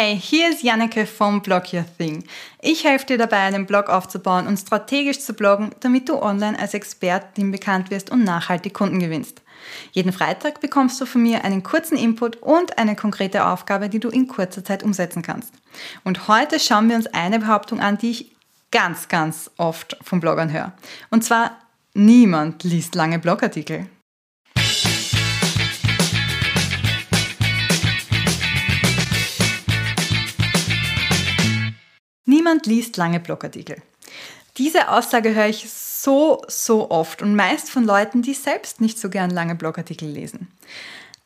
Hey, hier ist Janneke vom Blog Your Thing. Ich helfe dir dabei, einen Blog aufzubauen und strategisch zu bloggen, damit du online als Expertin bekannt wirst und nachhaltig Kunden gewinnst. Jeden Freitag bekommst du von mir einen kurzen Input und eine konkrete Aufgabe, die du in kurzer Zeit umsetzen kannst. Und heute schauen wir uns eine Behauptung an, die ich ganz, ganz oft von Bloggern höre. Und zwar, niemand liest lange Blogartikel. Niemand liest lange Blogartikel. Diese Aussage höre ich so, so oft und meist von Leuten, die selbst nicht so gern lange Blogartikel lesen.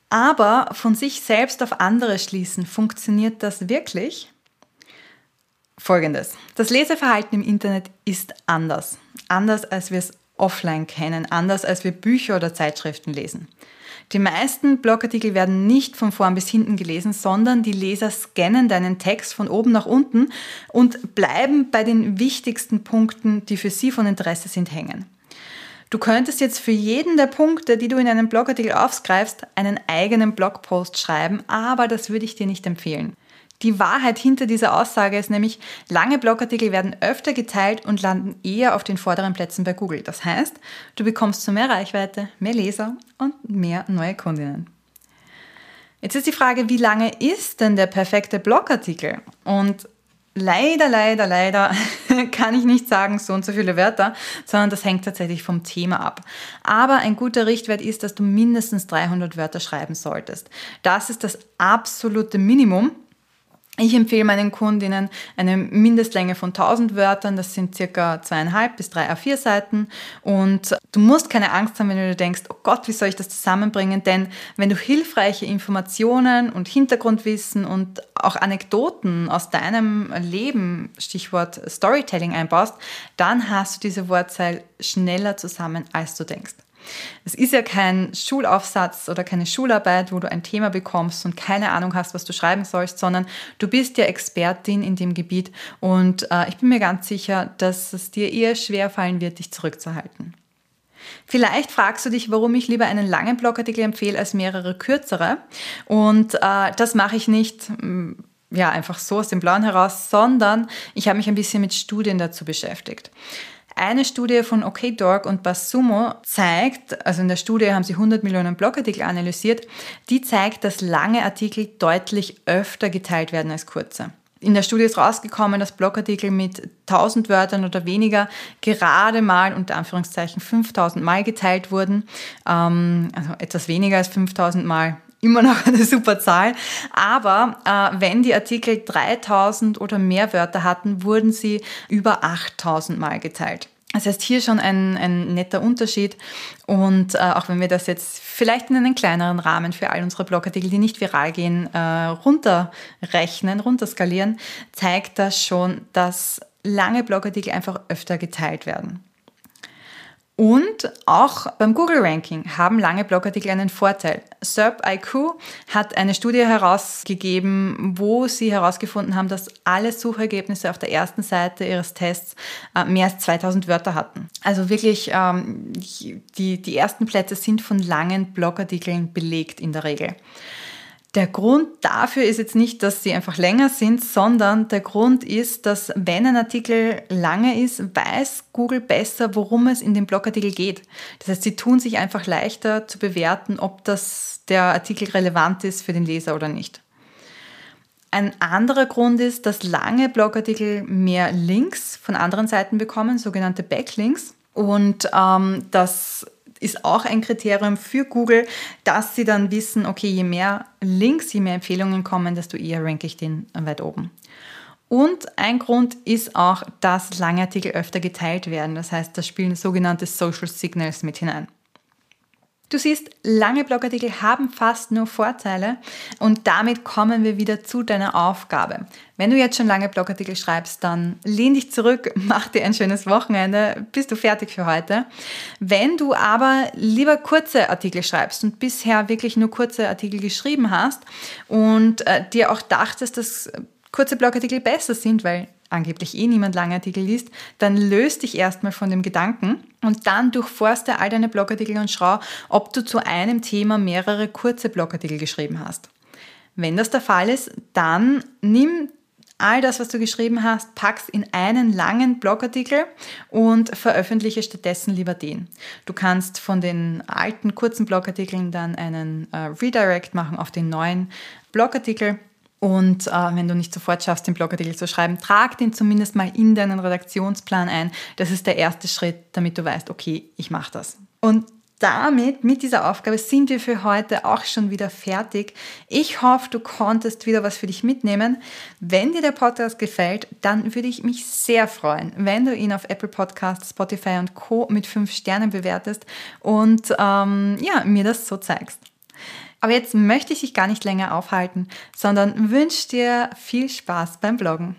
Aber von sich selbst auf andere schließen, funktioniert das wirklich? Folgendes. Das Leseverhalten im Internet ist anders. Anders als wir es offline kennen, anders als wir Bücher oder Zeitschriften lesen. Die meisten Blogartikel werden nicht von vorn bis hinten gelesen, sondern die Leser scannen deinen Text von oben nach unten und bleiben bei den wichtigsten Punkten, die für sie von Interesse sind, hängen. Du könntest jetzt für jeden der Punkte, die du in einem Blogartikel aufgreifst, einen eigenen Blogpost schreiben, aber das würde ich dir nicht empfehlen. Die Wahrheit hinter dieser Aussage ist nämlich, lange Blogartikel werden öfter geteilt und landen eher auf den vorderen Plätzen bei Google. Das heißt, du bekommst so mehr Reichweite, mehr Leser und mehr neue Kundinnen. Jetzt ist die Frage, wie lange ist denn der perfekte Blogartikel? Und leider, leider, leider kann ich nicht sagen, so und so viele Wörter, sondern das hängt tatsächlich vom Thema ab. Aber ein guter Richtwert ist, dass du mindestens 300 Wörter schreiben solltest. Das ist das absolute Minimum. Ich empfehle meinen Kundinnen eine Mindestlänge von 1000 Wörtern, das sind circa zweieinhalb bis drei A4 Seiten und du musst keine Angst haben, wenn du denkst, oh Gott, wie soll ich das zusammenbringen, denn wenn du hilfreiche Informationen und Hintergrundwissen und auch Anekdoten aus deinem Leben, Stichwort Storytelling einbaust, dann hast du diese Wortzahl schneller zusammen, als du denkst. Es ist ja kein Schulaufsatz oder keine Schularbeit, wo du ein Thema bekommst und keine Ahnung hast, was du schreiben sollst, sondern du bist ja Expertin in dem Gebiet und äh, ich bin mir ganz sicher, dass es dir eher schwer fallen wird, dich zurückzuhalten. Vielleicht fragst du dich, warum ich lieber einen langen Blogartikel empfehle als mehrere kürzere. Und äh, das mache ich nicht mm, ja, einfach so aus dem Blauen heraus, sondern ich habe mich ein bisschen mit Studien dazu beschäftigt. Eine Studie von OKDork und Bassumo zeigt, also in der Studie haben sie 100 Millionen Blogartikel analysiert, die zeigt, dass lange Artikel deutlich öfter geteilt werden als kurze. In der Studie ist rausgekommen, dass Blogartikel mit 1000 Wörtern oder weniger gerade mal unter Anführungszeichen 5000 Mal geteilt wurden. Ähm, also etwas weniger als 5000 Mal immer noch eine super Zahl. Aber äh, wenn die Artikel 3000 oder mehr Wörter hatten, wurden sie über 8000 Mal geteilt. Das heißt, hier schon ein, ein netter Unterschied. Und äh, auch wenn wir das jetzt vielleicht in einen kleineren Rahmen für all unsere Blogartikel, die nicht viral gehen, äh, runterrechnen, runterskalieren, zeigt das schon, dass lange Blogartikel einfach öfter geteilt werden. Und auch beim Google-Ranking haben lange Blogartikel einen Vorteil. SERP-IQ hat eine Studie herausgegeben, wo sie herausgefunden haben, dass alle Suchergebnisse auf der ersten Seite ihres Tests äh, mehr als 2000 Wörter hatten. Also wirklich, ähm, die, die ersten Plätze sind von langen Blogartikeln belegt in der Regel. Der Grund dafür ist jetzt nicht, dass sie einfach länger sind, sondern der Grund ist, dass wenn ein Artikel lange ist, weiß Google besser, worum es in dem Blogartikel geht. Das heißt, sie tun sich einfach leichter zu bewerten, ob das der Artikel relevant ist für den Leser oder nicht. Ein anderer Grund ist, dass lange Blogartikel mehr Links von anderen Seiten bekommen, sogenannte Backlinks. Und ähm, das ist auch ein Kriterium für Google, dass sie dann wissen, okay, je mehr Links, je mehr Empfehlungen kommen, desto eher ranke ich den weit oben. Und ein Grund ist auch, dass lange Artikel öfter geteilt werden. Das heißt, da spielen sogenannte Social Signals mit hinein. Du siehst, lange Blogartikel haben fast nur Vorteile und damit kommen wir wieder zu deiner Aufgabe. Wenn du jetzt schon lange Blogartikel schreibst, dann lehn dich zurück, mach dir ein schönes Wochenende, bist du fertig für heute. Wenn du aber lieber kurze Artikel schreibst und bisher wirklich nur kurze Artikel geschrieben hast und äh, dir auch dachtest, dass kurze Blogartikel besser sind, weil angeblich eh niemand lange Artikel liest, dann löst dich erstmal von dem Gedanken und dann durchforste all deine Blogartikel und schau, ob du zu einem Thema mehrere kurze Blogartikel geschrieben hast. Wenn das der Fall ist, dann nimm all das, was du geschrieben hast, packst in einen langen Blogartikel und veröffentliche stattdessen lieber den. Du kannst von den alten kurzen Blogartikeln dann einen äh, Redirect machen auf den neuen Blogartikel. Und äh, wenn du nicht sofort schaffst, den Blogartikel zu schreiben, trag den zumindest mal in deinen Redaktionsplan ein. Das ist der erste Schritt, damit du weißt, okay, ich mache das. Und damit, mit dieser Aufgabe, sind wir für heute auch schon wieder fertig. Ich hoffe, du konntest wieder was für dich mitnehmen. Wenn dir der Podcast gefällt, dann würde ich mich sehr freuen, wenn du ihn auf Apple Podcasts, Spotify und Co. mit fünf Sternen bewertest und ähm, ja, mir das so zeigst. Aber jetzt möchte ich dich gar nicht länger aufhalten, sondern wünsche dir viel Spaß beim Bloggen.